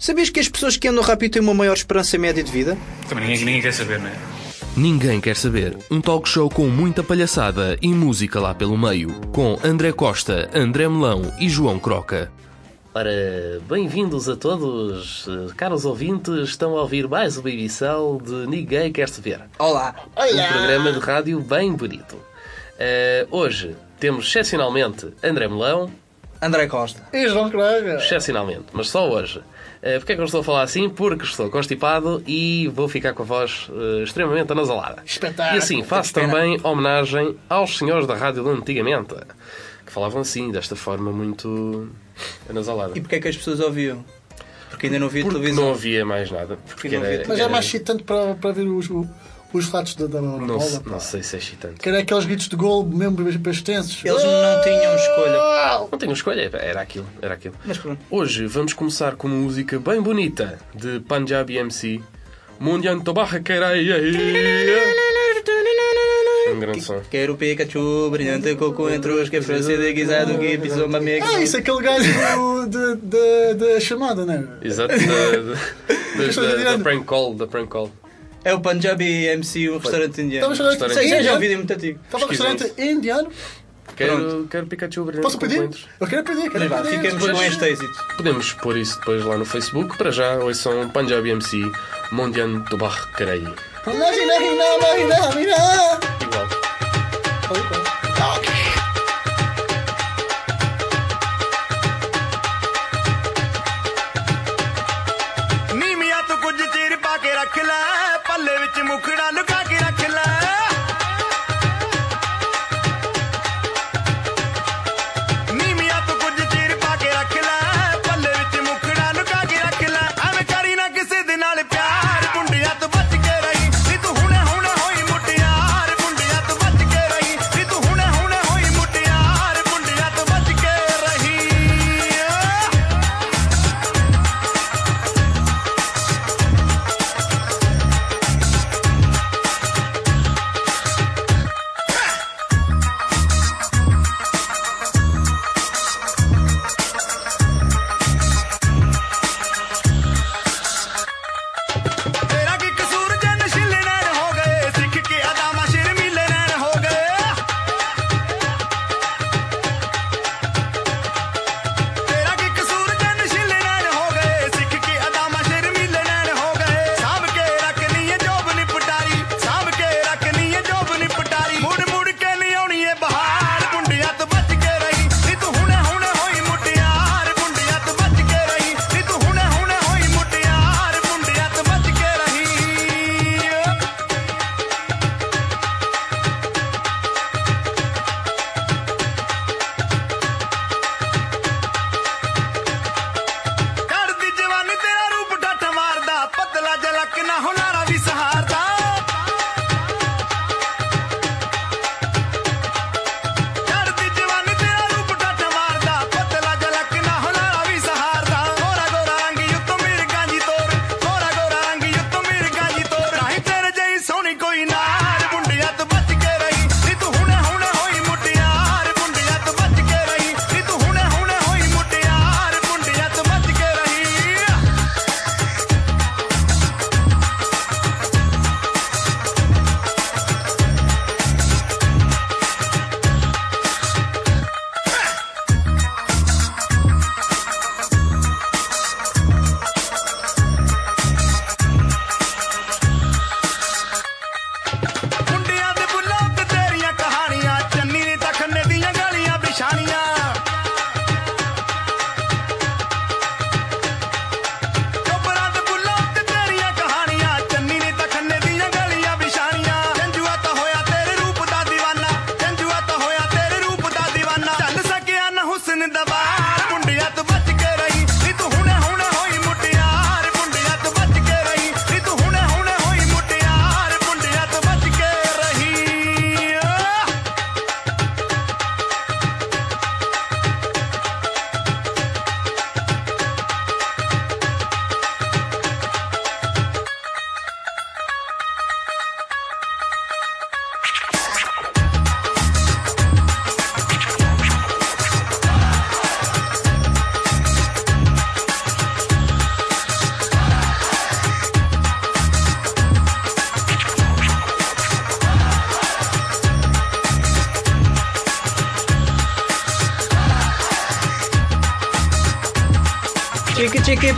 Sabias que as pessoas que andam rápido têm uma maior esperança média de vida? Também ninguém, ninguém quer saber, não é? Ninguém quer saber. Um talk show com muita palhaçada e música lá pelo meio. Com André Costa, André Melão e João Croca. Ora, bem-vindos a todos, eh, caros ouvintes, estão a ouvir mais uma edição de Ninguém Quer Se Ver. Olá! Um programa de rádio bem bonito. Eh, hoje temos excepcionalmente André Melão, André Costa. E João Croga. excepcionalmente, mas só hoje. Uh, Porquê é que eu estou a falar assim? Porque estou constipado e vou ficar com a voz eh, extremamente anasalada. Espetáculo. E assim, faço também homenagem aos senhores da rádio de antigamente, que falavam assim, desta forma muito anasalada. E porquê é que as pessoas ouviam? Porque ainda não havia Porque televisão. não havia mais nada. Porque não havia Mas é era- mais excitante para, para ver os, os fatos da, não, bola. se- pá. não sei se é excitante. Que era aqueles gritos de gol mesmo extensos. Eles não tinham escolha. Não tenho escolha, era aquilo, era aquilo. Mas pronto. Hoje vamos começar com uma música bem bonita de Punjabi MC. Mundian Tobaha Um grande som. Quero Pikachu, brilhante coco entre os que é francês guisado que pisou uma mega. Ah, isso é aquele gajo de- de- da chamada, não é? Exato, da, da, da, da, da prank call, da prank call. É o Punjabi MC, um restaurante indiano. Estava restaurante Sei, indiano. já ouvi muito antigo. Estava um restaurante indiano. Quero, quero Pikachu brilhante Posso pedir? Eu quero pedir, quero pedir. Ficamos com este êxito. Podemos pôr isso depois lá no Facebook. Para já, hoje são Punjabi MC, Mondiano do Barro Carei. Igual. Okay.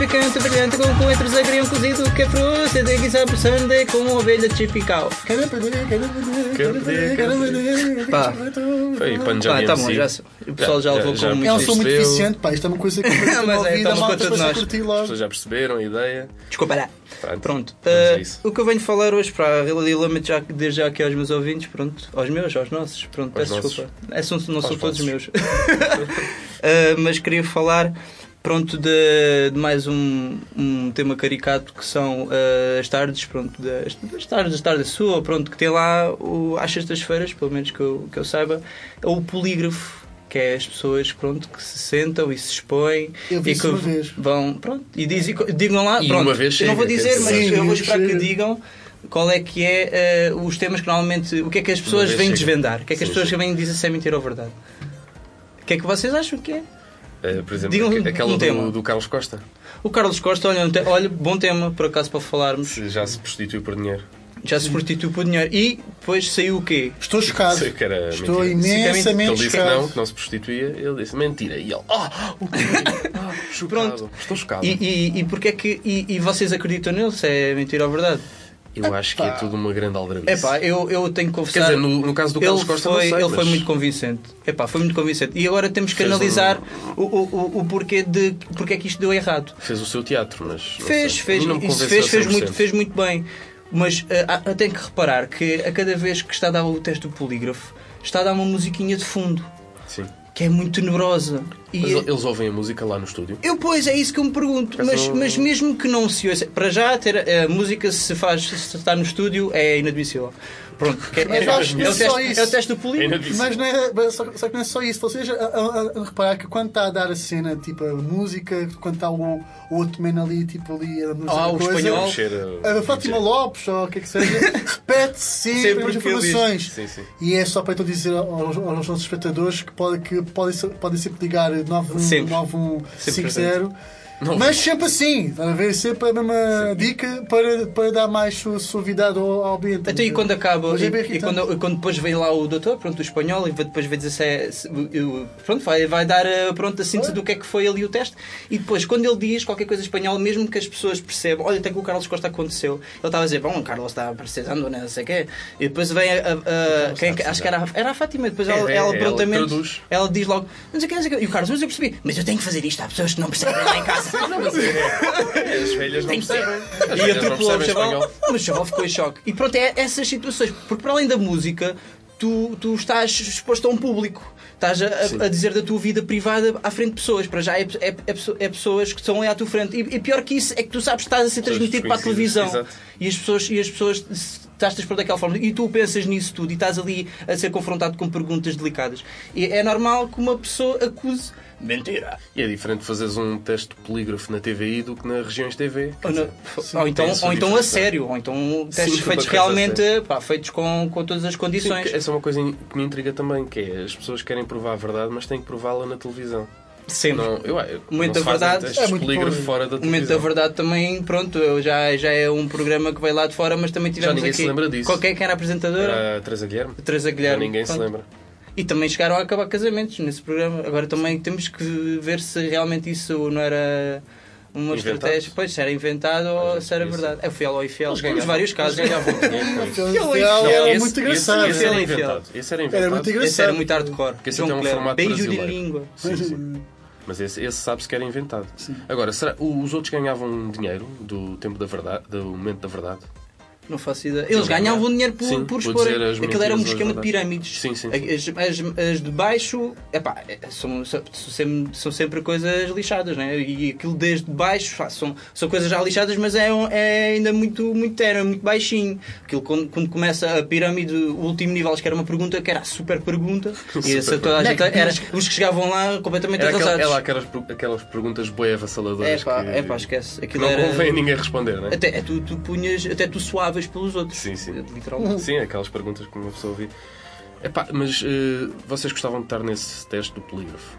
Picante, brilhante, com coentros agrião cozido, que é fruta de guisar por sundae com ovelha chipical. Quero pedir, quero. Pá. Foi Pá, Punjabi tá bom, já, o pessoal já, Já- levou já- com muito É um som muito eficiente, pá. Isto é uma coisa que eu Mas é, estamos contra a nós. As pessoas já perceberam a ideia. Desculpa lá. Pronto. Eh, o que eu venho falar hoje para a lamento já desde já aqui aos meus ouvintes, pronto, aos meus, aos nossos, pronto, Aos peço nossos. desculpa. São, não são todos vossos. meus. Eh, mas queria falar, pronto, de, de mais um, um tema caricato que são eh, as tardes, pronto, das, das tardes, da sua, pronto, que tem lá o, às sextas-feiras, pelo menos que eu, que eu saiba, é o polígrafo. Que é as pessoas pronto, que se sentam e se expõem Eu vi e isso que uma vez. vão pronto, e dizem, digam lá, E pronto, uma vez eu não vou chega, dizer, mas dizer. eu vou Sim, esperar que chega. digam qual é que é eh, os temas que normalmente. O que é que as pessoas vêm chega. desvendar? O que é que as Sim, pessoas sim. vêm dizer se é mentira ou verdade? O que é que vocês acham que é? Eh, por exemplo, aquela um tema. do, do Carlos Costa. O Carlos Costa, olha, olha, bom tema, por acaso, para falarmos. Se já se prostituiu por dinheiro. Já se prostituiu por dinheiro. E depois saiu o quê? Estou chocado. Sei que era Estou mentira. Imensamente ele disse que não, chocado. que não se prostituía. Ele disse mentira. E ele, ah, o quê? Ah, chocado. Pronto. Estou chocado. E, e, e porque é que. E, e vocês acreditam nele? Se é mentira ou verdade? Eu acho que é tudo uma grande aldrabice. É pá, eu, eu tenho que confessar. Quer dizer, no, no caso do Carlos ele Costa foi, sei, ele mas foi muito convincente. Epá, foi muito convincente. E agora temos que Fez analisar o, o, o, o porquê de porque é que isto deu errado. fez o seu teatro, mas... Fez, fez, isso fez, fez, 100%. muito, fez muito bem. Mas ah, ah, tem que reparar que a cada vez que está a dar o teste do polígrafo, está a dar uma musiquinha de fundo. Que é muito tenebrosa. E Mas é- eles ouvem a música lá no estúdio? eu, pois, é isso que eu me pergunto. Mas Mas, não- mas mesmo que não se ouça, para já, ter a música se faz, se está no estúdio, é inadmissível. Pronto, mas acho que é, só testo, isso. é o teste do polígono. Mas não é, só, só, que não é só isso. Vocês a, a, a, reparar que quando está a dar a cena, tipo a música, quando está o, o outro men ali, tipo ali a música. Ah, o espanhol. Uh, a, a Fátima Lopes, ou o que é que seja, repete sempre, sempre as informações. Sim, sim. E é só para então dizer aos, aos nossos espectadores que podem pode, pode sempre ligar 9150. Não. mas sempre assim, a ver? Sempre a mesma dica para, para dar mais su- suavidade ao, ao ambiente. Então, e quando acaba, e, é e quando, quando depois vem lá o doutor, pronto, o espanhol, e depois vai dizer se é. se- pronto, vai, vai dar eh, pronto, a síntese do que é que foi ali o teste. E depois, quando ele diz qualquer coisa em espanhol, mesmo que as pessoas percebam, olha, até que o Carlos Costa aconteceu, ele estava a dizer, bom, o Carlos está precisando, né, não sei o quê. E depois vem a. a- a- quem, acho que era, a- era a Fátima, depois ela, É, ela é, prontamente. ela. Ela diz logo, não sei o quê, não sei o quê. E o Carlos, mas eu percebi, mas eu tenho que fazer isto, há pessoas que não percebem lá em casa. As velhas não Tem que ser. percebem. As E atropelou o chaval. Mas o chaval ficou em choque. E pronto, é essas situações. Porque para além da música, tu, tu estás exposto a um público. Estás a, a- dizer da tua vida privada à frente de pessoas. Para já é, é, é é pessoas que estão ali à tua frente. E, e pior que isso é que tu sabes que estás a ser transmitido para a televisão. exato. E as pessoas, e as pessoas estás expor daquela forma. E tu pensas nisso tudo e estás ali a ser confrontado com perguntas delicadas. E é normal que uma pessoa acuse mentira. E é diferente fazeres um teste de polígrafo na TVI do que na Regiões TV. Ou, dizer, ou então, ou então a sério, ou então testes Sim, feitos realmente pá, feitos com, com todas as Sim, condições. que essa é uma coisa que me intriga também, que é as pessoas querem provar a verdade, mas têm que prová-la na televisão. Sempre. Não, eu, eu, O momento não da se verdade é muito fora da O momento da verdade também, pronto, eu já, já é um programa que veio lá de fora, mas também tivemos ninguém aqui. se lembra disso. Qualquer que era a apresentadora? Era a Teresa Guilherme. Teresa Já Guilherme. ninguém se Pronto. lembra. E também chegaram a acabar casamentos nesse programa. Agora também temos que ver se realmente isso não era uma Inventado? estratégia. Pois, se era inventado ou se era isso. verdade. É o fiel ou infiel. Temos vários casos. ganhavam dinheiro com isso. Ele Não, era muito engraçado. Esse era Esse inventado. Esse era inventado. Era muito engraçado. Esse era muito hardcore. Porque esse é um formato Beijo de língua. Sim, sim. Mas esse, esse sabe-se que era inventado. Agora, será, os outros ganhavam dinheiro do tempo da verdade, do momento da verdade? Não faço ideia. Eles ganhavam ganhavam. dinheiro por, Sim, por expor. Aquilo era um esquema de pirâmides. Sim, sim, sim. As, as- as de baixo epá, é- são, são, sempre, são sempre coisas lixadas, né? E aquilo desde baixo pá, são, são coisas já lixadas, mas é, é ainda muito, muito terno, muito baixinho. Aquilo quando, quando começa a pirâmide, o último nível, acho que era uma pergunta que era a super pergunta. e essa toda a gente era, os que chegavam lá completamente Era arrasados. ela, aquelas, per- aquelas perguntas boi avassaladoras É pá, que, é pá, esquece. que Aquilo não era. convém a ninguém responder, não é? Até, tu, tu punhas, até tu suavas pelos outros. Sim, sim. Literalmente. Sim, aquelas perguntas que uma pessoa ouvia. Epá, mas eh, vocês gostavam de estar nesse teste do polígrafo?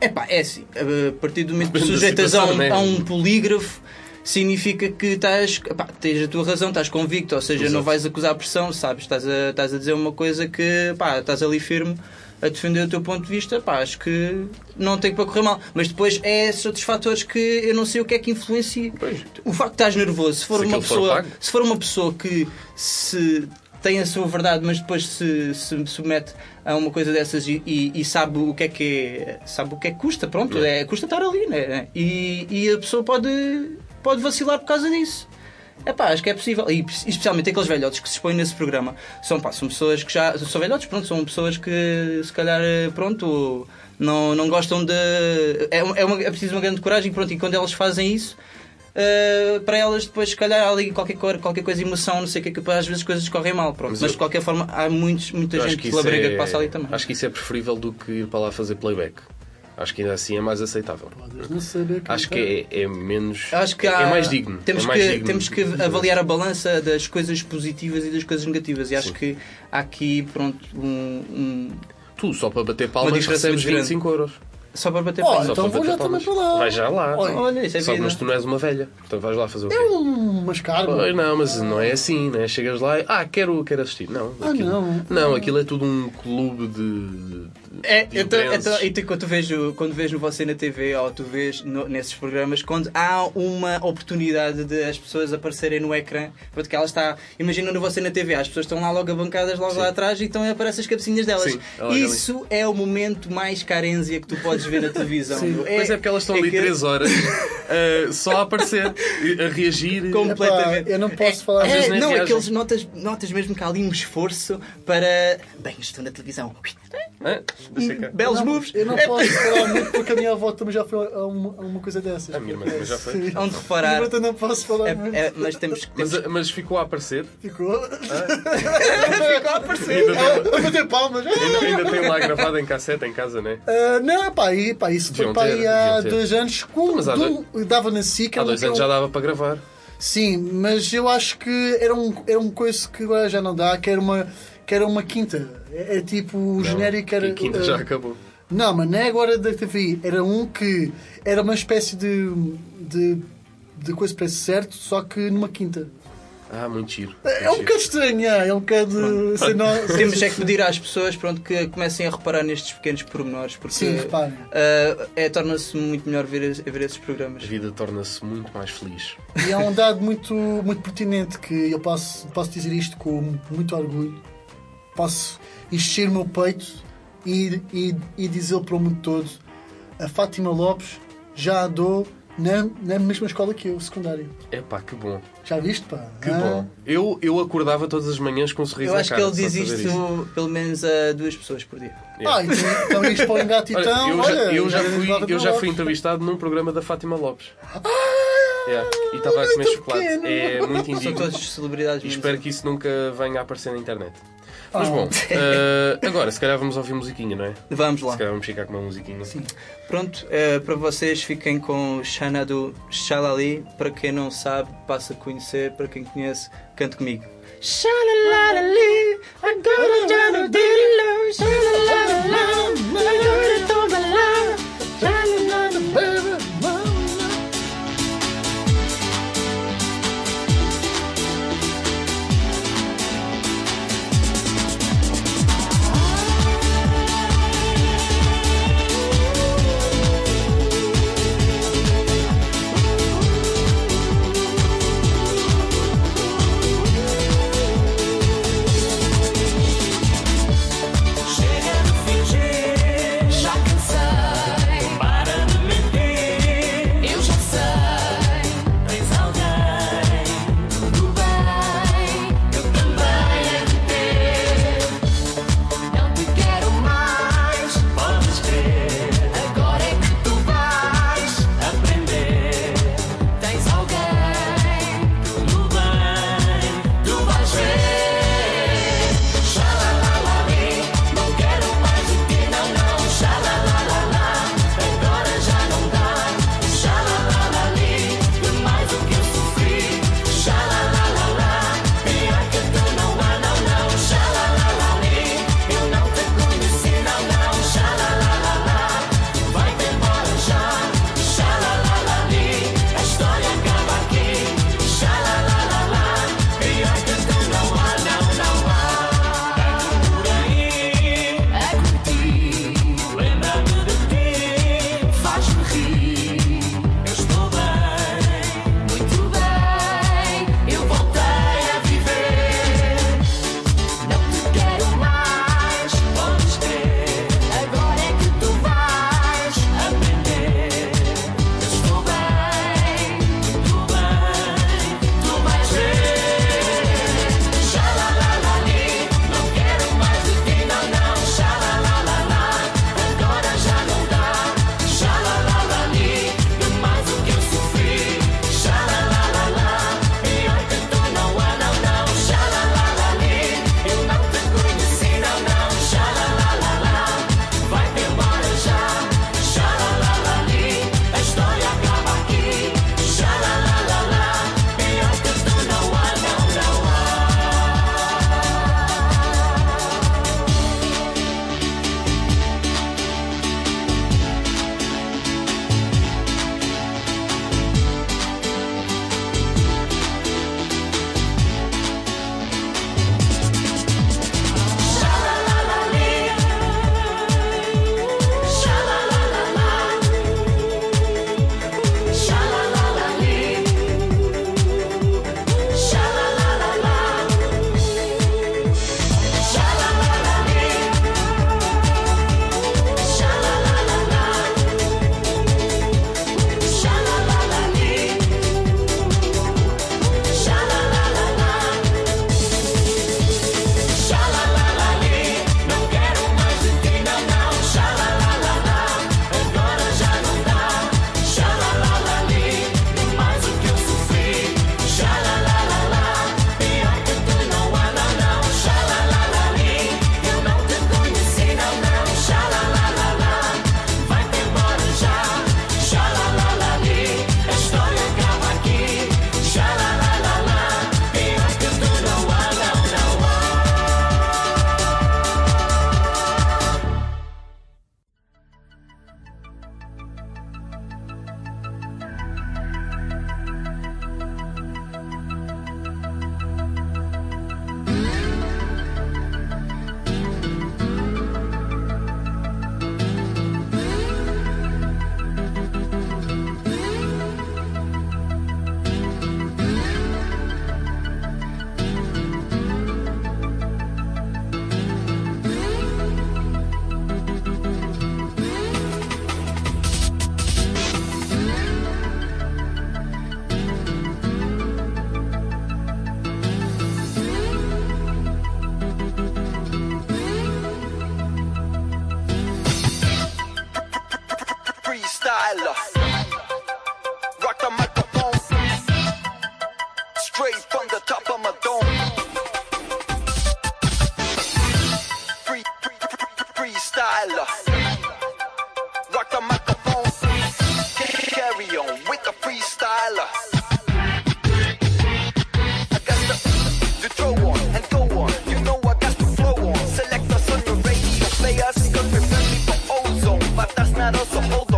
É pá, é assim. A partir do momento que sujeitas a um, né? a um polígrafo, significa que estás. Epá, tens a tua razão, estás convicto, ou seja, Exato. não vais acusar a pressão, sabes? Estás a, estás a dizer uma coisa que. pá, estás ali firme a defender o teu ponto de vista, pá, acho que não tem para correr mal. Mas depois é esses outros fatores que eu não sei o que é que influencia. O facto de estás nervoso, se for, Se uma for pessoa, pago. se for uma pessoa que se tem a sua verdade, mas depois se, se submete a uma coisa dessas e, e- e sabe o que é que é, sabe o que é que custa, pronto, é, custa estar ali, né? E, e a pessoa pode, pode vacilar por causa disso. É pá, acho que é possível. E especialmente aqueles velhotes que se expõem nesse programa são, pá, são pessoas que já. São velhotes, pronto, são pessoas que se calhar, eh, pronto, não, não gostam de. É, é, uma- é preciso uma grande coragem, pronto, e quando elas fazem isso. eh, para elas depois se calhar há ali qualquer, cor, qualquer coisa emoção, não sei o que, que às vezes coisas correm mal, pronto. Mas Mas, eu- de qualquer forma há muitos, muita gente que briga é- que passa ali também. Acho que isso é preferível do que ir para lá fazer playback. Acho que ainda assim é mais aceitável. Podes não saber Acho que é, é menos. Acho que é há- mais digno. Temos, é mais que, digno. temos que avaliar a balança das coisas positivas e das coisas negativas. E acho Sim. que há aqui, pronto, um, um- Tu, só para bater palmas, recebes muito grande. 25 euros. Só para bater palmas. Só então vou já também para lá. Vai já lá. Olha, Olha, isso é Só vida. mas tu não és uma velha. Portanto vais lá fazer o quê? É um mascargo. Pois não, mas não é assim, né? Chegas lá e. Ah, quero, quero assistir. Não, Ah, aquilo, não. não, aquilo é tudo um clube de. É, então, então, então, quando tu vês, o- quando no você na TV ou tu vês no- nesses programas, quando há uma oportunidade de as pessoas aparecerem no ecrã, porque ela está, imagina no você na TV, as pessoas estão lá logo abancadas logo lá atrás e então aparecem as cabecinhas delas. Sim, ela ali. Isso é o momento mais carência que tu podes ver na televisão. Sim. meu. Pois é porque elas estão ali que- 3 horas uh, só a aparecer, a reagir. Completamente. Epá, eu não posso falar É, vezes nem não, reagem. aqueles notas, notas mesmo que há ali um esforço para. Bem, estou na televisão. Belos não- moves. Eu não posso falar muito porque a minha avó também já foi a uma, a uma coisa dessas. A minha irmã também já foi. Sim. Onde reparar. Portanto, eu não posso falar É- muito. é- mas temos que. Mas, Temos... mas ficou a aparecer. Ficou. Ficou a aparecer. Ainda tem, a bater palmas. ainda, ainda tem lá gravado em cassete em casa, né? Ah, não, pá, aí, pá, isso foi pá, ter, aí há dois anos. Com, Mas há de um- dava na SIC. Há dois anos já dava para gravar. Sim, mas eu acho que era um, era um coisa que agora já não dá, que era uma, que era uma quinta. É, é tipo, o genérico era. E quinta ah, já acabou. Não, mas não é agora da TV. Era um que era uma espécie de, de, de coisa para certo, só que numa quinta. Ah, muito giro. É um bocado estranho, é é um bocado. não- Temos é que pedir às pessoas pronto, que comecem a reparar nestes pequenos pormenores, porque Sim, reparem. ah, é, torna-se muito melhor ver, ver esses A programas. vida torna-se muito mais feliz. E é um dado muito, muito pertinente que eu posso, posso dizer isto com muito orgulho. Posso encher o meu peito e, e, e dizê-lo para o mundo todo. A Fátima Lopes já andou na, na mesma escola que eu, secundária. Epá, que bom. Já viste, pá? Que Ah, bom. Eu, eu acordava todas as manhãs com um sorriso Eu na acho que cara, ele diz isto pelo menos a duas pessoas por dia. Ah, então, então isto para o então, eu, olha, já, eu, já fui, eu já fui entrevistado num programa da Fátima Lopes. Ah, Yeah. E estava a comer chocolate. pequeno. É muito São indigno. todas celebridades. E espero eu. que isso nunca venha a aparecer na internet. Mas bom, eh, agora se calhar vamos ouvir musiquinha, não é? Vamos lá. Se calhar vamos ficar com uma musiquinha. Sim. Pronto, eh, para vocês fiquem com Shana do Shalali. Para quem não sabe, passa a conhecer. Para quem conhece, cante comigo. Shalalali, I got a Jana Dilo, shalalala, I got a. hustle.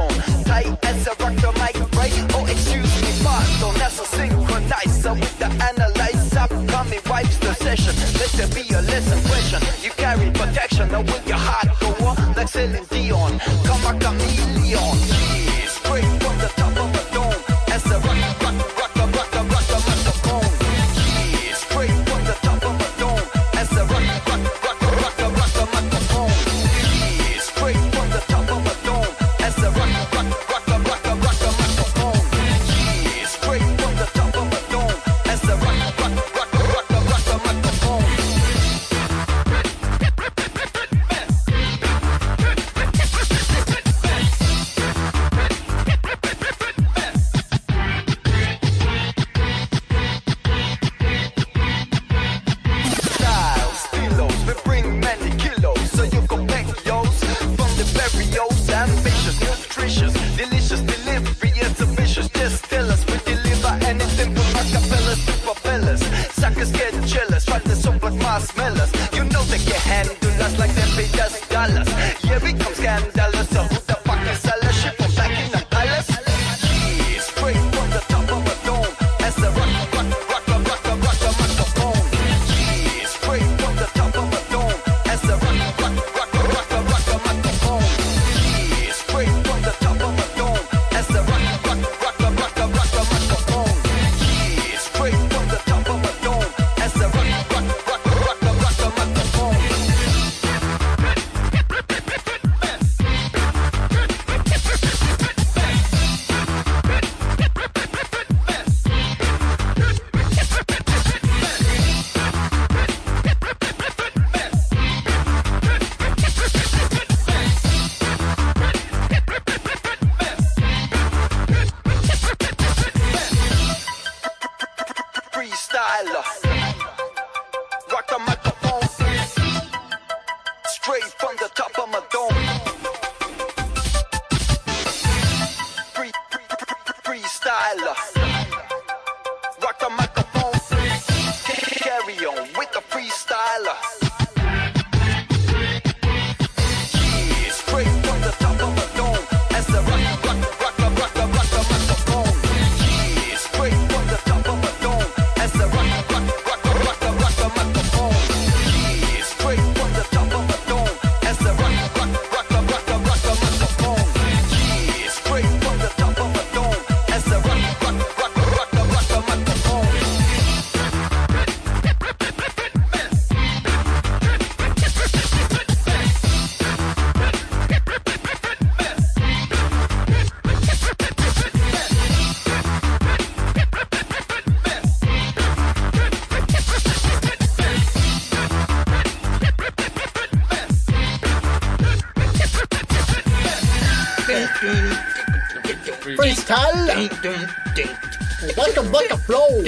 Waka waka flow!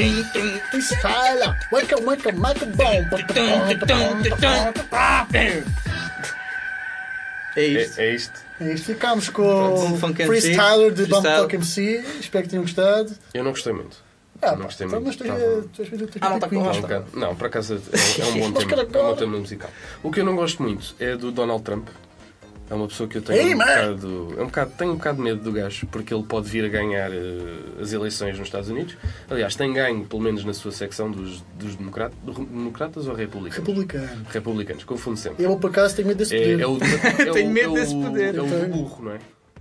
Freestyle! Waka waka waka É É, isto. é isto. É isto, ficámos com o Freestyler de freestyle. Bumfuck MC. Espero que tenham gostado. Eu não gostei muito. Ah, não gostei então, muito. mas tu Tá bom. do Ah, não tá com gosto. não, por acaso é, é um bom Mas tema. É um bom tema musical. O que eu não gosto muito é do Donald Trump. É uma pessoa que eu tenho Ei, um bocado, é um bocado. Tenho um bocado de medo do gajo, porque ele pode vir a ganhar eh, as eleições nos Estados Unidos. Aliás, tem ganho, pelo menos na sua secção, dos, dos democrat- democratas ou republicanos? Republicano. Republicanos, confundo sempre. Eu, por acaso, tenho medo desse É, poder. é o, é o- Tenho medo é o- desse poder. É o do burro, não é?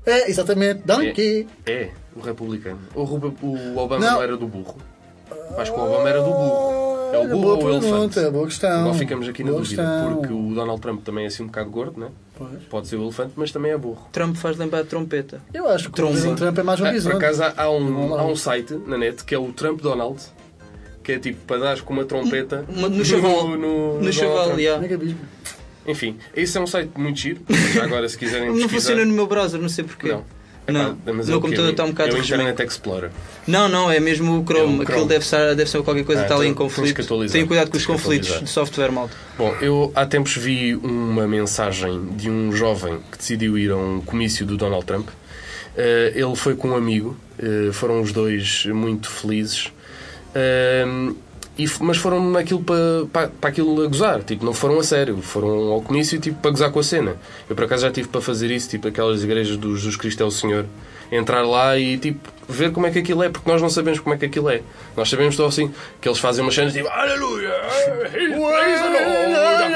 É, exatamente. Donkey. É, o republicano. O, o Obama Não. não. era do burro. Acho que o Obama era do burro. É o burro boa ou o elefante? pergunta, boa questão. Agora ficamos aqui na Boa dúvida, questão. porque o Donald Trump também é assim um bocado gordo, né? Pois. Pode ser o elefante, mas também é burro. Trump faz lembrar de trompeta. Eu acho que o Tromba. Trump é mais um Ah, por horizonte. acaso há, um, há um site na net que é o Trump Donald, que é tipo para dar com uma trompeta no chaval. no, No Donald chaval, yeah. Mega bispo. Enfim, esse é um site muito giro. Já agora, se quiserem Não pesquisar... funciona no meu browser, não sei porquê. Não. Não, Epá, mas o meu computador está um bocado É o. Internet Explorer. Não, não, é mesmo o Chrome. É Chrome. Aquilo deve ser, deve ser qualquer coisa Ah, que está ali em então que conflito. Tenha cuidado com os conflitos de software, malta. Bom, eu há tempos vi uma mensagem de um jovem que decidiu ir a um comício do Donald Trump. Eh, ele foi com um amigo, eh, foram os dois muito felizes. Eh, E, mas foram naquilo para, para, para aquilo a gozar, tipo, não foram a sério, foram ao comício tipo, para gozar com a cena. Eu por acaso já tive para fazer isso, tipo aquelas igrejas do Jesus Cristo é o Senhor, entrar lá e tipo ver como é que aquilo é, porque nós não sabemos como é que aquilo é. Nós sabemos só assim que eles fazem umas cenas tipo Aleluia! praise the Lord."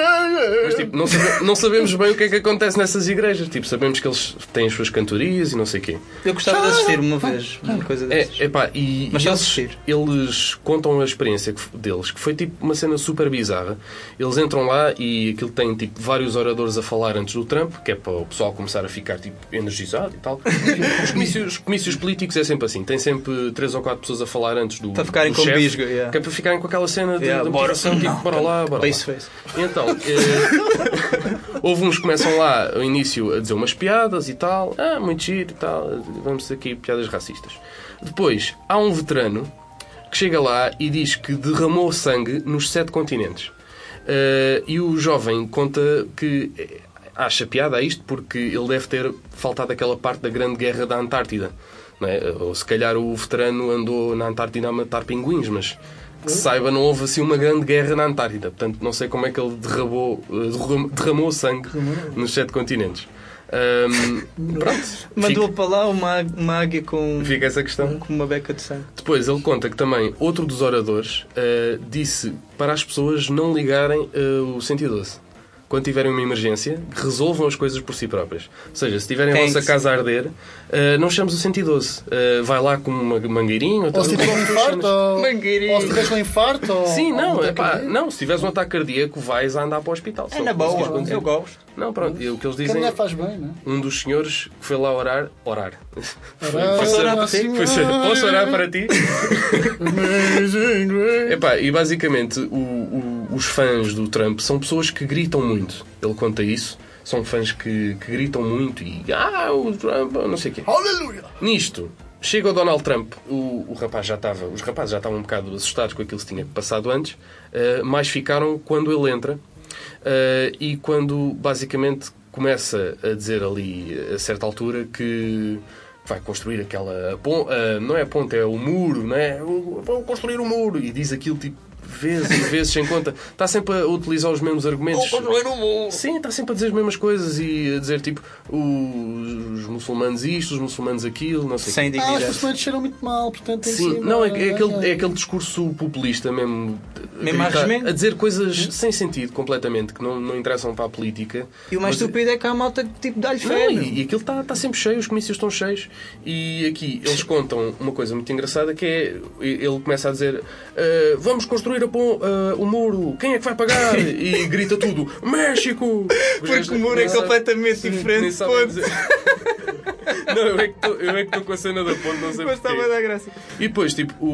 Mas tipo, não, sabe- não sabemos bem o que é que acontece nessas igrejas. Tipo, sabemos que eles têm as suas cantorias e não sei o quê. Eu gostava de assistir uma vez, uma coisa É, dessas. epá, e, Mas e eles, assistir. eles contam a experiência deles, que foi tipo uma cena super bizarra. Eles entram lá e aquilo tem tipo vários oradores a falar antes do Trump, que é para o pessoal começar a ficar tipo energizado e tal. Os comícios, os comícios políticos é sempre assim, tem sempre três ou quatro pessoas a falar antes do Para ficarem do com chefe, bisga, yeah. que é para ficarem com aquela cena de, Yeah, de bora. tipo, bora lá, bora lá. Face face. Então, eh, houve uns que começam lá ao início a dizer umas piadas e tal. Ah, muito giro e tal. Vamos dizer aqui piadas racistas. Depois, há um veterano que chega lá e diz que derramou sangue nos sete continentes. Eh, e o jovem conta que acha piada a isto porque ele deve ter faltado aquela parte da grande guerra da Antártida. é? Ou se calhar o veterano andou na Antártida a matar pinguins, mas que se saiba, não houve assim uma grande guerra na Antártida. Portanto, não sei como é que ele derramou, eh, derram- derramou sangue nos sete continentes. Ahm, pronto, Mandou fica, para lá uma, uma águia com, fica essa questão. com uma beca de sangue. Depois ele conta que também outro dos oradores eh, disse para as pessoas não ligarem eh, o 112. Quando tiverem uma emergência, resolvam as coisas por si próprias. Ou seja, se tiverem a vossa que- casa a arder, eh, não chames o 112. Eh, vai lá com uma mangueirinha. Ou se tiveres um infarto, ou, Mangueirinho. ou se tiveres um infarto, ou, Sim, ou não, um é ataque pá, cardíaco. não, se tiveres um ataque cardíaco, vais a andar para o hospital. É Só na boa, conduzir. eu gosto. Não, pronto, e o que eles Que dizem, mulher faz bem, não é? um dos senhores que foi lá orar, orar. Ser- orar, foi ser- Posso orar para ti? Epá, e basicamente o- o- os fãs do Trump são pessoas que gritam muito. Ele conta isso. São fãs que, que gritam muito e ah, o Trump, não sei o quê. Aleluia! Nisto, chega o Donald Trump, o, o rapaz já estava, os rapazes já estavam um bocado assustados com aquilo que se tinha passado antes, eh, mais ficaram quando ele entra eh, e quando basicamente começa a dizer ali a certa altura que vai construir aquela ponte, não é a ponte, é o muro, não é? Vão construir o muro e diz aquilo tipo vezes e vezes sem conta. Está sempre a utilizar os mesmos argumentos. Sim, está sempre a dizer as mesmas coisas e a dizer tipo os, os muçulmanos isto, os muçulmanos aquilo, não sei o Sem Ah, dignidade. pessoas cheiram muito mal, portanto tem Sim, não, é, é aquele, é aquele discurso populista mesmo. Mesmo a dizer coisas sem sentido completamente, que não, não interessam para a política. E o mais Mas- estúpido é que há malta que tipo dá-lhe fé. e, e aquilo está tá sempre cheio, os comícios estão cheios. E aqui eles contam uma coisa muito engraçada que é ele começa a dizer "Ah, vamos construir a pon- ah, o muro, quem é que vai pagar? E grita tudo, México! Porque o muro é completamente Nem diferente. Não, eu é que estou- é com a cena da ponte, não sei Mas estava a dar graça. E depois, tipo, o,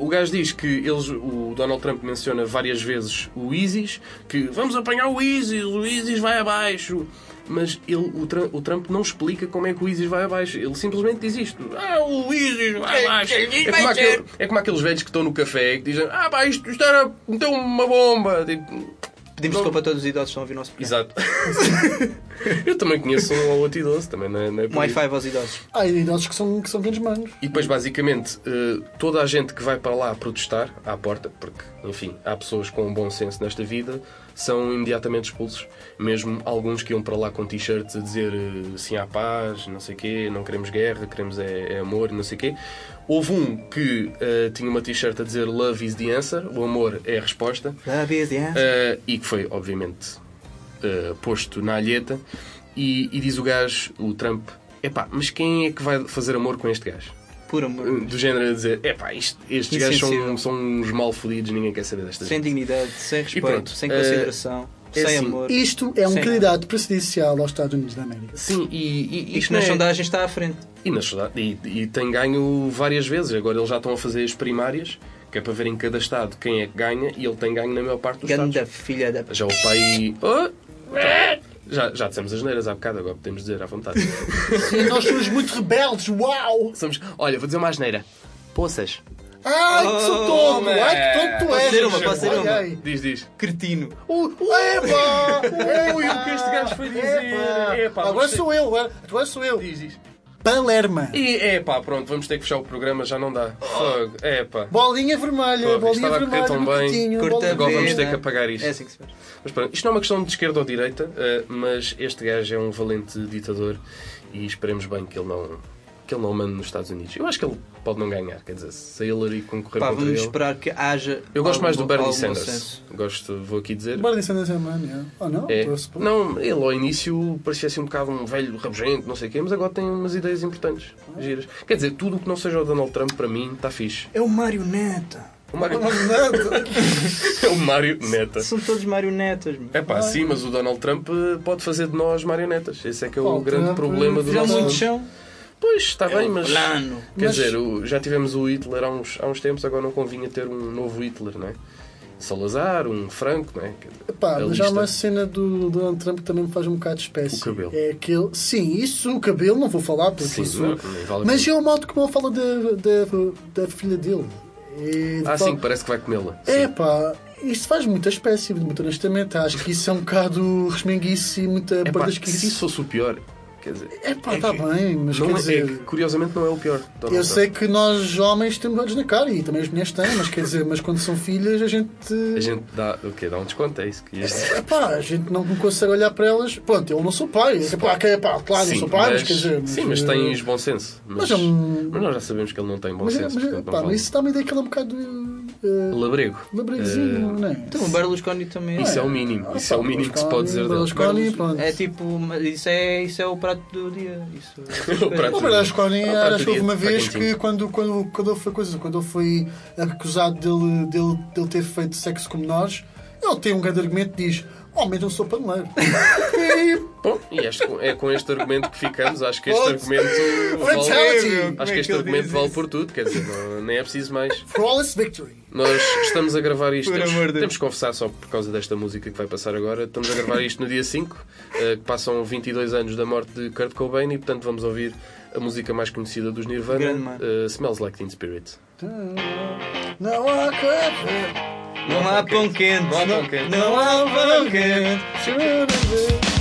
o, o gajo diz que eles, o Donald Trump menciona várias vezes o ISIS, que vamos apanhar o ISIS, o ISIS vai abaixo. Mas ele, o, Trump, o Trump não explica como é que o ISIS vai abaixo. Ele simplesmente diz isto. Ah, o ISIS vai abaixo. É como, aquele- é como aqueles velhos que estão no café que dizem Ah, pá, isto, era... Então uma bomba. Tipo, Pedimos desculpa a todos os idosos que estão a ouvir o nosso programa. Exato. Eu também conheço um ou outro idoso, também não é, não é por Um aí. high five aos idosos. Há idosos que são, que são grandes manos. E depois, basicamente, eh, toda a gente que vai para lá protestar à porta, porque, enfim, há pessoas com um bom senso nesta vida, são imediatamente expulsos. Mesmo alguns que iam para lá com t-shirts a dizer eh, sim à paz, não sei quê, não queremos guerra, queremos é, é amor, não sei quê. Houve um que eh, tinha uma t-shirt a dizer Love is the answer, o amor é a resposta. Love is the answer. Uh, e que foi, obviamente, uh, posto na alheta. E, e diz o gajo, o Trump, epá, mas quem é que vai fazer amor com este gajo? Por amor. Uh, Do género a dizer, epá, isto, estes gajos são, são uns mal fodidos, ninguém quer saber destas Sem dignidade, sem respeito, sem consideração, é sem assim, amor. Isto é um Sim. candidato presidencial aos Estados Unidos da América. Sim, e, e, Isto nas é- sondagens está à frente. E, na sociedade- e, e tem ganho várias vezes. Agora eles já estão a fazer as primárias, que é para ver em cada estado quem é que ganha, e ele tem ganho na maior parte dos estados. Ganda filha da. Já o pai. Oh! Já, já dissemos as neiras há bocado, agora podemos dizer à vontade. Sim, nós somos muito rebeldes, uau! Somos... Olha, vou dizer uma asneira. Poças. Ai, que sou todo! Ai, que tonto tu Posso és! dizer uma, posso dizer Ai, uma? ai. Diz, diz. Cretino. Uh, Epá! Ui, o que este gajo foi dizer? Epá! Agora você- sou eu, agora agora sou eu. Diz, diz. Palerma. E é pá, pronto, vamos ter que fechar o programa, já não dá. Fogo. É pá. Bolinha vermelha, Pô, bolinha estava a correr vermelha tão no bem. Curta Agora vamos ter que apagar isto. É assim que se faz. Mas pronto, isto não é uma questão de esquerda ou direita, eh, mas este gajo é um valente ditador e esperemos bem que ele não, que ele não mande nos Estados Unidos. Eu acho que ele pode não ganhar, quer dizer, se a Hillary concorrer Pá, contra vamos ele. esperar que haja. Eu gosto mais do Bernie Sanders. senso. Gosto, vou aqui dizer. Bernie Sanders é man, yeah. Oh não? É. Não, ele ao início parecia assim um bocado um velho rabugento, não sei o quê, mas agora tem umas ideias importantes, giras. Quer dizer, tudo o que não seja o Donald Trump para mim está fixe. É o marioneta. O Mário... é o Mário Neta. São todos marionetas. É pá, sim, mas o Donald Trump eh, pode fazer de nós marionetas. Esse é que é o o grande Trump problema do Já nosso muito chão. Pois, está bem, mas. Plano. Quer Mas- dizer, já tivemos o Hitler há uns, há uns tempos, agora não convinha ter um novo Hitler, não é? Salazar, um Franco, não é? Epá, mas há uma cena do Donald Trump que também me faz um bocado de espécie. O cabelo. É aquele. Sim, isso, o cabelo, não vou falar porque Sim, isso. não, nem vale mas é o modo como ele fala da, da, da filha dele. E Ah, sim, parece que vai comê-la. É pá, isso faz muita espécie, muito honestamente. Acho que isso é um bocado resmenguice e muita É pá, se isso fosse o pior, quer dizer. É pá, está bem, mas Não quer é, é dizer. que, curiosamente não é o pior. Eu Trump. sei que nós homens temos olhos na cara e também as mulheres têm, mas quer dizer, mas quando são filhas a gente. A gente dá, o quê? dá um desconto, é isso que ias dizer. Epá, a gente não consegue olhar para elas. Pronto, eu não sou pai. Epá, que, epá, claro, eu sou pai, mas, quer dizer. sim, mas eh, tens bom senso. Mas, Mas é mas nós já sabemos que ele não tem bom Mas, senso, mas, portanto pá, não mas isso dá-me a ideia que ele é um bocado. Uh, Labrego. labregozinho, não é? Então o Berlusconi também. Isso é o é. mínimo. Ah, Isso é o mínimo que se pode dizer dele. Berlusconi, pronto. É tipo, isso é, isso é o prato do dia. Isso, O prato O Berlusconi, Ah, pá, acho que houve uma podia- vez que quando, quando, quando ele foi coisa, quando ele foi acusado dele, dele, dele ter feito sexo com menores, ele tem um grande argumento que diz: Oh, mas eu sou paneleiro. e, Bom, e este- é com este argumento que ficamos. Acho que este argumento vale, acho que este argumento vale por tudo. Quer dizer, não- nem é preciso mais. Flawless victory. Nós estamos a gravar isto. Por Temos, temos que confessar só por causa desta música que vai passar agora. Estamos a gravar isto no dia 5, eh, que passam 22 anos da morte de Kurt Cobain e, portanto, vamos ouvir a música mais conhecida dos Nirvana, eh, Smells Like Teen Spirit. Não há café. Não há pão quente. Não há pão quente.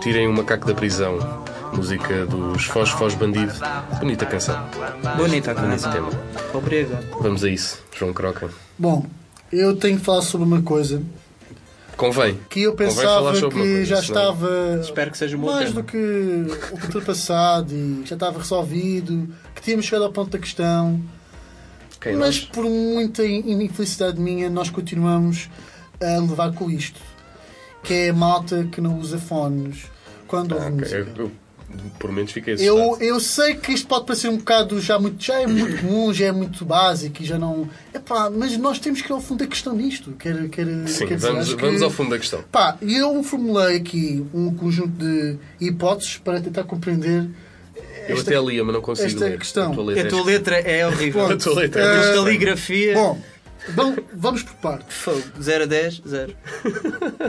Tirem o macaco da prisão. Música dos Foz Foz Bandido. Bonita canção. Bonita a Bonito canção. tema. Obrigado. Vamos a isso, João Croca. Bom, eu tenho que falar sobre uma coisa Convém. que eu pensava que coisa, já senão- estava Espero que seja um bom mais tema. do que ultrapassado e já estava resolvido, que tínhamos chegado ao ponto da questão. Quem Mas nós? por muita in- infelicidade minha, nós continuamos a levar com isto. Que é a malta que não usa fones quando ouve Ah, música. Eu, eu, por menos fiquei Eu, eu sei que isto pode parecer um bocado já muito, já é muito comum, já é muito básico e já não. Epá, mas nós temos que ir ao fundo da questão disto. Quer, quer, Sim, quer dizer, vamos, vamos que- ao fundo da questão. Pá, eu formulei aqui um conjunto de hipóteses para tentar compreender Eu esta- até lia, mas não consigo esta ler. questão. A tua A letra, tua letra é horrível. A tua letra é Eh, A caligrafia. Bom, vamos, vamos por partes. Fogo. 0 a 10, 0.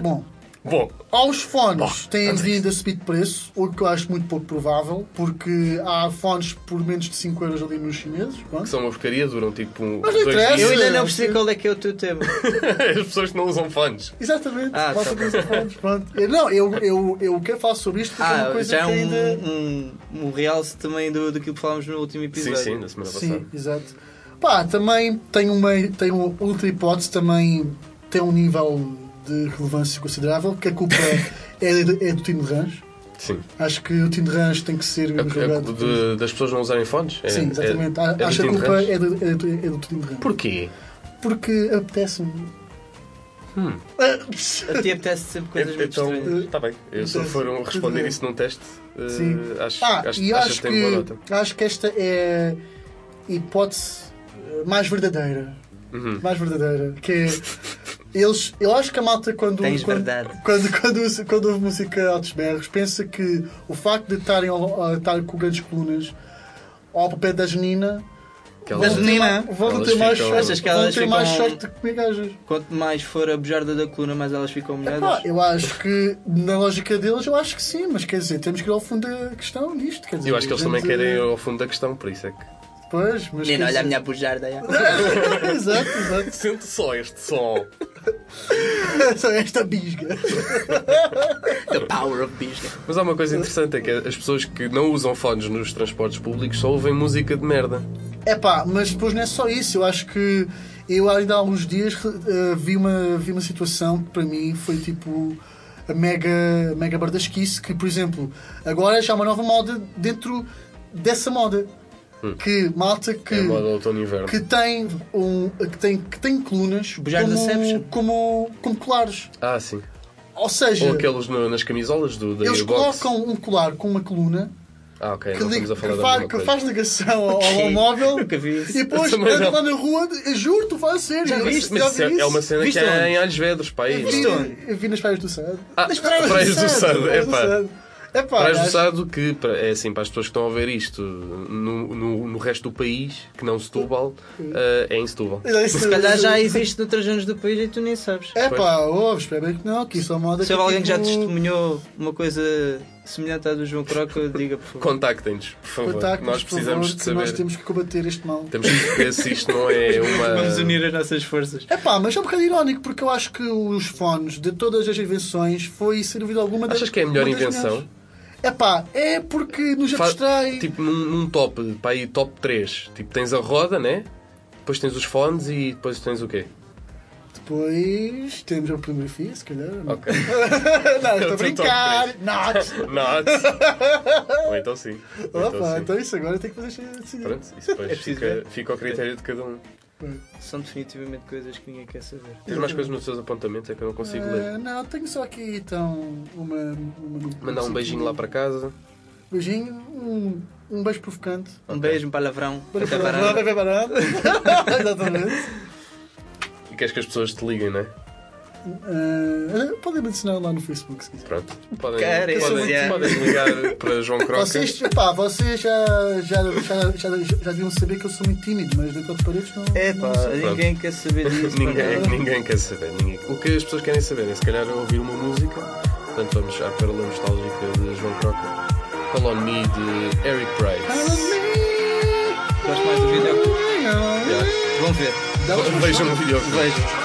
Bom, Bom, aos fones têm vindo a subir de preço, o que eu acho muito pouco provável, porque há fones por menos de 5 euros ali nos chineses. pronto. que são uma porcaria, duram tipo um, Mas não dois interessa. Eu dias. ainda não percebi qual é que é o teu tema. As pessoas que não usam fones. Exatamente, Ah, malta tá. que usa fones, pronto. Eu- Não, eu, eu, eu quero falar sobre isto porque é uma Ah, coisa já é que um, ainda. um, um realce também do, daquilo que falámos no último Sim, episódio. sim, da semana Sim, passada. exato. Pá, também tem uma, tem uma outra hipótese, também tem um nível de relevância considerável, que a culpa é, do- é do Tino Rãs. Sim. Acho que o Tino Rãs tem que ser A, a, julgado. de- das pessoas não usarem fones? É- Sim, exatamente. É, é Acho que a culpa é do, é, do, é do Tino Rãs. Porquê? Porque apetece-me. Hum. Ah, A ti apetece sempre coisas muito Então, estranhas. está bem. Eu, se eu for um- responder isso num teste, eh, Sim. acho, Ah, acho, e acho acho que tem boa nota. acho que esta é a hipótese mais verdadeira. Uhum. Mais verdadeira. Que é. Eles, eu acho que a malta quando. Tens quando. Quando, quando, usa- quando ouve música altos berros, pensa que o facto de estarem estar com grandes colunas ao pé da Janina. Vão ter, Janina? mais- vão Elas ter mais ficam- sorte, Achas que vão elas ter mais sorte que comer gajas. Quanto mais for a bujarda da coluna, mais elas ficam molhadas. eu acho que, na lógica deles, eu acho que sim, mas quer dizer, temos que ir ao fundo da questão disto. Quer dizer, Eu acho que eles também querem ir ao fundo da questão, por isso é que. Pois, mas. Menino, quer olha a minha bujarda. exato, exato. Sente só este som. Só esta bisga. The power of business. Mas há uma coisa interessante: é que as pessoas que não usam fones nos transportes públicos só ouvem música de merda. É pá, mas depois não é só isso. Eu acho que eu ainda há alguns dias eh, vi, uma, vi uma situação que para mim foi tipo a mega, mega bardasquice. Que, por exemplo, agora já há uma nova moda dentro dessa moda. Que malta que. É a moda outono inverno. que tem, um, que tem, que tem colunas Bujar da Section. como, como, como colares. Ah, sim. Ou seja, Ou aqueles no- nas camisolas do, da eles colocam um colar com uma coluna Ah, ok, que, não li- estamos a falar que faz, que faz ligação ao, ao móvel e depois anda lá na rua, juro, tu faz a sério. Já viste? Mas isso é, é uma cena Viste que há onde? em Alhos Vedros, pá. Eu vi, eu vi nas praias do Sado. Ah, Nas praias do Sado, praias do epá. Sado. Epá, Praias do que, para- é assim, para as pessoas que estão a ver isto no, no, no resto do país, que não Setúbal, eh, é em Setúbal. Se calhar já existe noutras zonas do país e tu nem sabes. É pá, ouve, espera bem que não, que isso é moda. Se houve alguém que já testemunhou uma coisa semelhante à do João Croca, diga por favor. Contactem-nos, por favor. contacte-nos, nós por precisamos favor, de que Nós saber. temos que combater este mal. Temos que ver se isto não é uma. Vamos unir as nossas forças. É pá, mas é um bocado irónico porque eu acho que os fones de todas as invenções foi, sem dúvida alguma, da- Achas que é a melhor das invenção? melhores. É pá, é porque nos Fa- abstrai. Tipo, num, num top, para aí top 3. Tipo, tens a roda, né? Depois tens os fones e depois tens o quê? Depois temos a pornografia, se calhar. Ok. Não, estou a brincar. Not. Not. Ou então sim. Ou Opa, então sim. então isso agora tem que fazer decidir. Pronto, isso depois É fica, fica ao critério de cada um. São definitivamente coisas que ninguém quer saber. Tens mais coisas nos teus apontamentos, é que eu não consigo ler. Eh, não, tenho só aqui então uma. uma Mandar um beijinho lá para casa. Beijinho, um, um beijo provocante. Um beijo, um palavrão. Beijo Até parado. Exatamente. E queres que as pessoas te liguem, não é? Eh, podem me adicionar lá no Facebook se quiser. Pronto. Podem, Cara, podem, podem ligar para João Croca. Vocês, pá, vocês já, já, já, já, já deviam saber que eu sou muito tímido, mas dentro de paredes não. É não pá, sei. ninguém quer saber disso. Ninguém, ninguém quer saber. Ninguém. O que as pessoas querem saber é se calhar ouvir uma música. Portanto, vamos à pérola nostálgica de João Croca. Call on Me de Eric Price. Gosto mais do vídeo. Yeah. Vão ver. Vejam no vídeo. Vejam.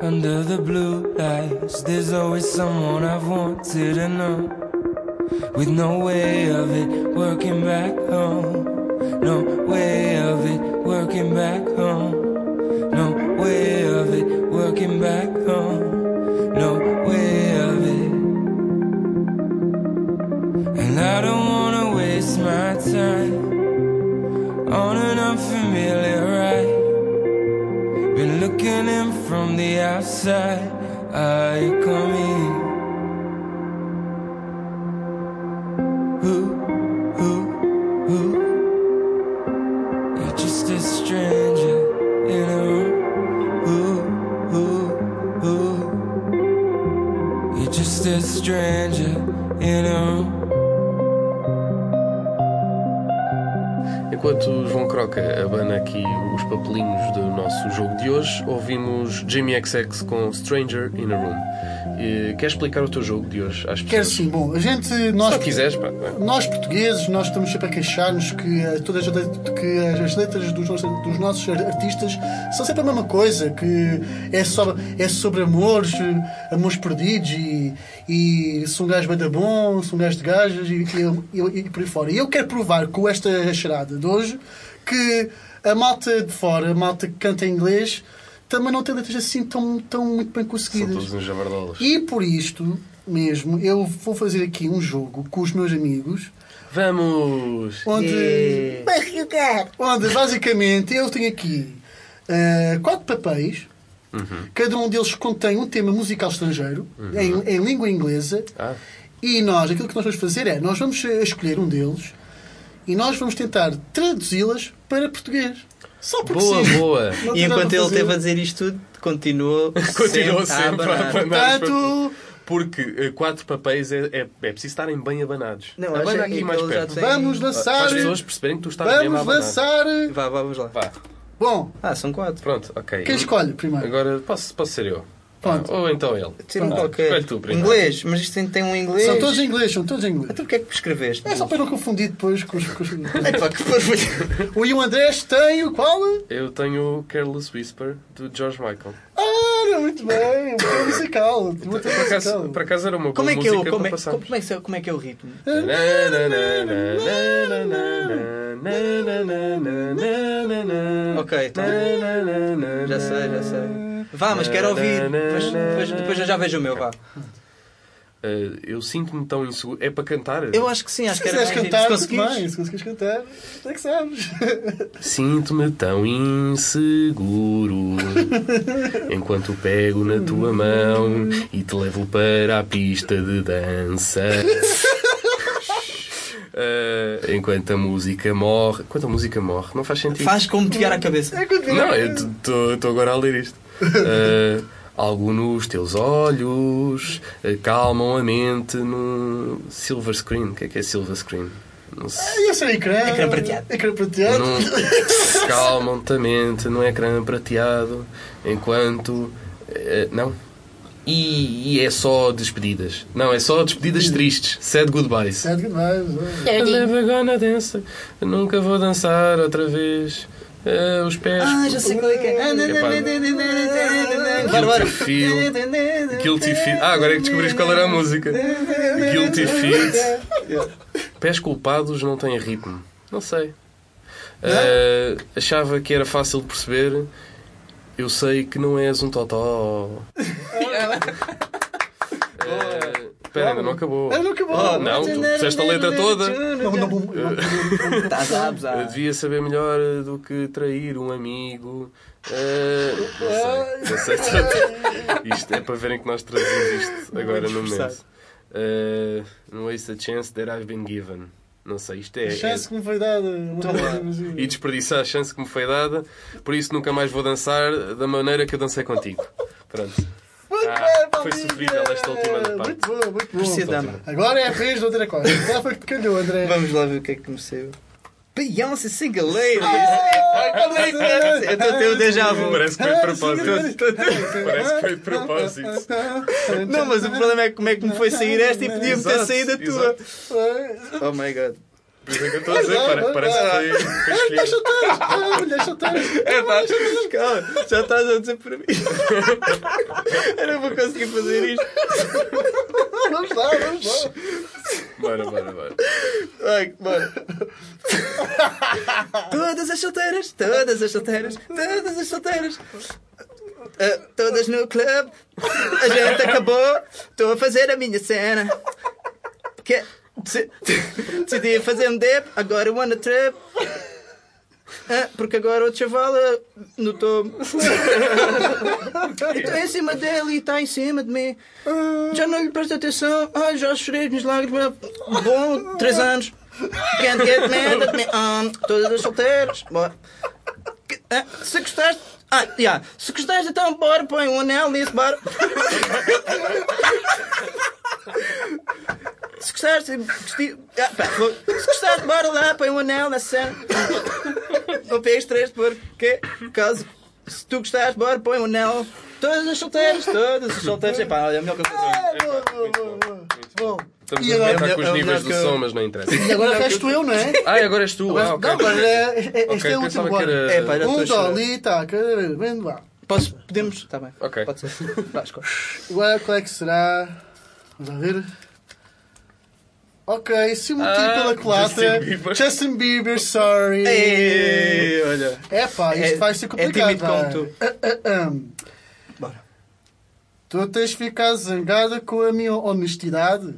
Under the blue lights, there's always someone I've wanted to know. With no way of it working back home. No way of it working back home. No way of it working back the outside, I come in. Ouvimos Jamie XX com Stranger in a Room. E, queres explicar o teu jogo de hoje às pessoas? Quero sim, bom, a gente. Se Nós, não quiseres, pá. nós portugueses, nós estamos sempre a queixar-nos que, eh, todas as, que as letras dos, nossos- dos nossos artistas são sempre a mesma coisa, que é, só, é sobre amores, amores perdidos e, e sou um gajo bada bom, sou um gajo de gajas e, e, e- e por aí fora. E eu quero provar com esta charada de hoje que a malta de fora, a malta que canta em inglês, também não tem letras assim tão, tão muito bem São conseguidas. todos uns javardolas. E por isto mesmo, eu vou fazer aqui um jogo com os meus amigos, Vamos! onde, onde basicamente eu tenho aqui eh, quatro papéis, cada um deles contém um tema musical estrangeiro, em, em língua inglesa, Ah, e nós, aquilo que nós vamos fazer é, nós vamos eh, escolher um deles e nós vamos tentar traduzi-las para português. Só porque boa, sim. boa! Não E enquanto ele esteve a dizer isto tudo, continuou, Continuou sempre a abanar. Portanto, Porque eh, quatro papéis é, é, é preciso estarem bem abanados. Não, Abana acho aqui mais perto. tem- vamos Para lançar... as pessoas perceberem que tu estás Vamos lançar... Vá, vá, vamos lá. Vá, Bom, Ah, são quatro. pronto, ok. quem escolhe primeiro? Agora posso, posso ser eu. Pronto. Ah, ou então ele. Tira um Pronto, qualquer. tu. Inglês, mas isto tem, tem um inglês. São todos em inglês, são todos inglês. Então porquê é que escreveste? É só para não confundir depois com os. Com os... Epá, que parvoíce. o Ian Andrés tem o qual? Eu tenho o Careless Whisper do George Michael. Ah, muito bem, um bom musical. Muito Por acaso, musical. por acaso era uma boa Como é que é o, música como para é, passar. como, como é, que- como é que é o ritmo? Ok, então. Já sei, já sei. Vá, mas quero ouvir. Mas depois, depois eu já vejo o meu, vá. Eh, eu sinto-me tão inseguro. É para cantar? Eu acho que sim, acho Se que era cantar, Se conseguires. bem. Se conseguires cantar, é que sabes. Sinto-me tão inseguro enquanto pego na tua mão e te levo para a pista de dança. Eh, enquanto a música morre. Enquanto a música morre, não faz sentido. Faz como te vier à cabeça. Não, eu estou agora a ler isto. Eh, algo nos teus olhos acalmam a mente num silver screen. O que é que é silver screen? Não sei. Eu sei ecrã. Ecrã prateado. Ecrã prateado. Num, calmam-te a mente num ecrã prateado enquanto. eh, não? E, e é só despedidas. Não, é só despedidas tristes. Sad goodbyes. Sad goodbyes. Never gonna dance. Nunca vou dançar outra vez. Eh, os pés. Ah, já sei qual é que é. Bora, bora. Guilty Feet. Ah, agora é que descobriste qual era a música. Guilty Feet. Pés culpados não têm ritmo. Não sei. Eh, achava que era fácil de perceber. Eu sei que não és um totó. Eh, Espera, ainda não acabou. Ah, não acabou. Oh, não, tu disseste a letra toda. Não, não, não, não. Estás a abusar. devia saber melhor do que trair um amigo. Eh, não sei, não sei. Isto é para verem que nós traduzimos isto agora no momento. Uh, no waste a chance that I've been given. Não sei, isto é. A chance que me foi dada. é e desperdiçar a chance que me foi dada, por isso nunca mais vou dançar da maneira que eu dancei contigo. Pronto. Ah, foi sofrível esta última parte. Muito bom, muito. Parecia dama. Agora é a vez do André Costa. Agora foi que te calhou, André. Vamos lá ver o que é que comecei. Beyoncé Single Ladies! Ah, Eu estou a ter o déjà vu. Parece que foi de propósito. Parece que foi de propósito. Não, mas o problema é como é que me foi sair esta e podia-me ter saído a tua. exato. Oh my god. Isso é que eu estou a dizer, pare- parece que foi, foi escolhido. solteiras! Ah, Mulheres solteiras! É pá, calma, já estás a dizer para mim. Eu não vou conseguir fazer isto. Vamos lá, vamos lá! Bora, bora, bora. Ai, bora. Todas as solteiras, todas as solteiras, todas as solteiras. Ah, todas no clube. A gente acabou. Estou a fazer a minha cena. Que deci- decidi fazer um dip, agora a trip. Ah, porque agora o chaval ah, notou-me. Estou em cima dele e está em cima de mim. Já não lhe presto atenção. Ai, já chorei minhas lágrimas. Bom, três anos. Can't get mad at me. Um, todas as solteiras. Bora. Ah, se gostaste. Ah, yeah. Se gostaste, então bora, põe um anel nisso, bora. Se gostaste, gosti- ah, pá, se gostaste, bora lá, põe um anel na cena. Não pegues três, porque caso se tu gostares, bora, põe um anel. Todas as solteiras, todas as solteiras. Epá, olha, é a melhor que eu. Ah, boa. Bom, Estamos E a agora- aumentar com é os o níveis melhor do que eu- som, mas não interessa. e agora és tu eu, não é? Ah, e agora és tu. Ah, ok. Não, agora é, é, este Ok, é o último agora. era- É, pá, Um a dólar, tá, vem lá. Posso, podemos? Está bem. Ok. Pode ser. Escolhe. Agora qual é que será? Vamos lá ver. Ok, se motivo Ah, pela culatra. Justin Bieber. Justin Bieber, sorry. Ei, olha. É pá, isto É- vai ser é complicado. tímido como tu. Ah, ah. Bora. Tu tens de ficar zangada com a minha honestidade.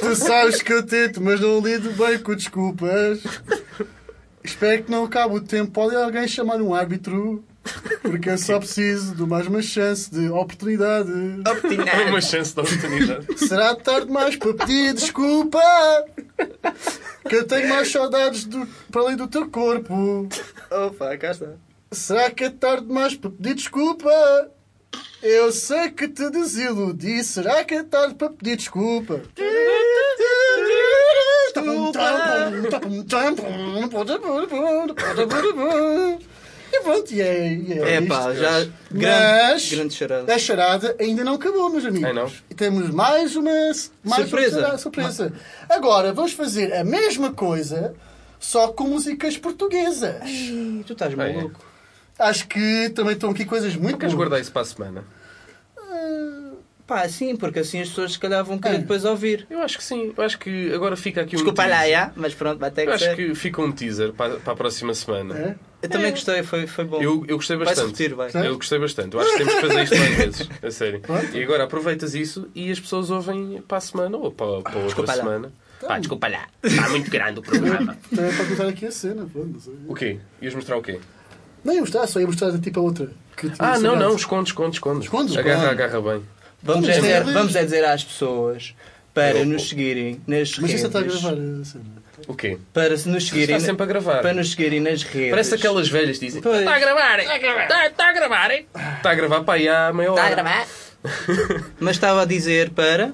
tu sabes que eu tento, mas não lido bem com desculpas. Espero que não acabe o tempo. Pode alguém chamar um árbitro? Porque eu só preciso de mais uma chance de oportunidade. Uma chance de oportunidade. Será tarde demais para pedir desculpa? Que eu tenho mais saudades do, para além do teu corpo. Opa, cá está. Será que é tarde demais para pedir desculpa? Eu sei que te desiludi. Será que é tarde para pedir desculpa? E pronto, e é, e é É isto. pá, já. Mas- Grande, grande charada. A charada ainda não acabou, meus amigos. Ai, não? E temos mais uma mais Surpresa. Uma surpresa. Agora vamos fazer a mesma coisa, só com músicas portuguesas. Ih, Tu estás é. maluco. Acho que também estão aqui coisas muito Não queres boas. guardar isso para a semana? Pá, sim, porque assim as pessoas se calhar vão querer É. depois ouvir. Eu acho que sim. Eu acho que agora fica aqui um Desculpa lá, já, mas pronto, vai ter Eu que acho ser. que fica um teaser para, para a próxima semana. É? Eu também gostei, foi, foi bom. Eu, eu gostei bastante. repetir, vai. Eu gostei bastante. Eu acho que temos que fazer isto mais vezes. A sério. Pronto. E agora aproveitas isso e as pessoas ouvem para a semana ou para, para outra Desculpa lá. semana. Pá, desculpa lá. Está muito grande o programa. Também para contar aqui a cena. pô. O quê? Ias mostrar o quê? Não ia mostrar, só ia mostrar tipo a outra. Ah, não, não. Esconde, esconde, esconde. Esconde, Agarra, agarra bem. Vamos, é dizer, vamos é dizer às pessoas para Eu- nos seguirem nas Mas redes. você está a gravar a cena. O quê? Para se nos seguirem. Está sempre a gravar. Para nos seguirem nas redes. Parece aquelas velhas que dizem Pois. Está a gravar? Está, está a gravar? Está a gravar para aí há meia hora. Está a gravar? Mas estava a dizer para.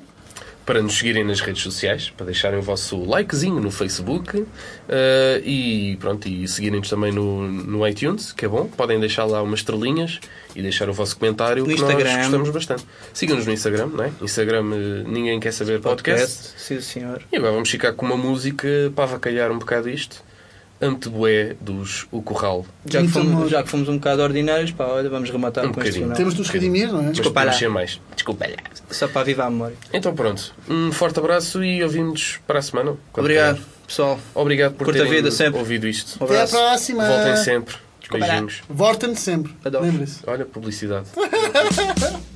Para nos seguirem nas redes sociais, para deixarem o vosso likezinho no Facebook eh, e pronto, e seguirem-nos também no, no iTunes, que é bom. Podem deixar lá umas estrelinhas e deixar o vosso comentário, No que Instagram. nós gostamos bastante. Sigam-nos no Instagram, não é? Instagram eh, Ninguém Quer Saber Podcast. Sim, senhor. E agora vamos ficar com uma música para avacalhar um bocado isto. Ante Bué dos O Corral. Já que, fomos, já que fomos um bocado ordinários, pá, olha, vamos rematar Um com este final. Temos de nos redimir, não é? Desculpa lá. mais. Desculpa lá. Só para avivar a memória. Então pronto, um forte abraço e ouvimos para a semana. Obrigado, pessoal. Obrigado por Curta terem vida sempre. ouvido isto. Um Até à próxima. Voltem sempre. Beijinhos. Voltem sempre. Adoro. Lembre-se. Olha, publicidade.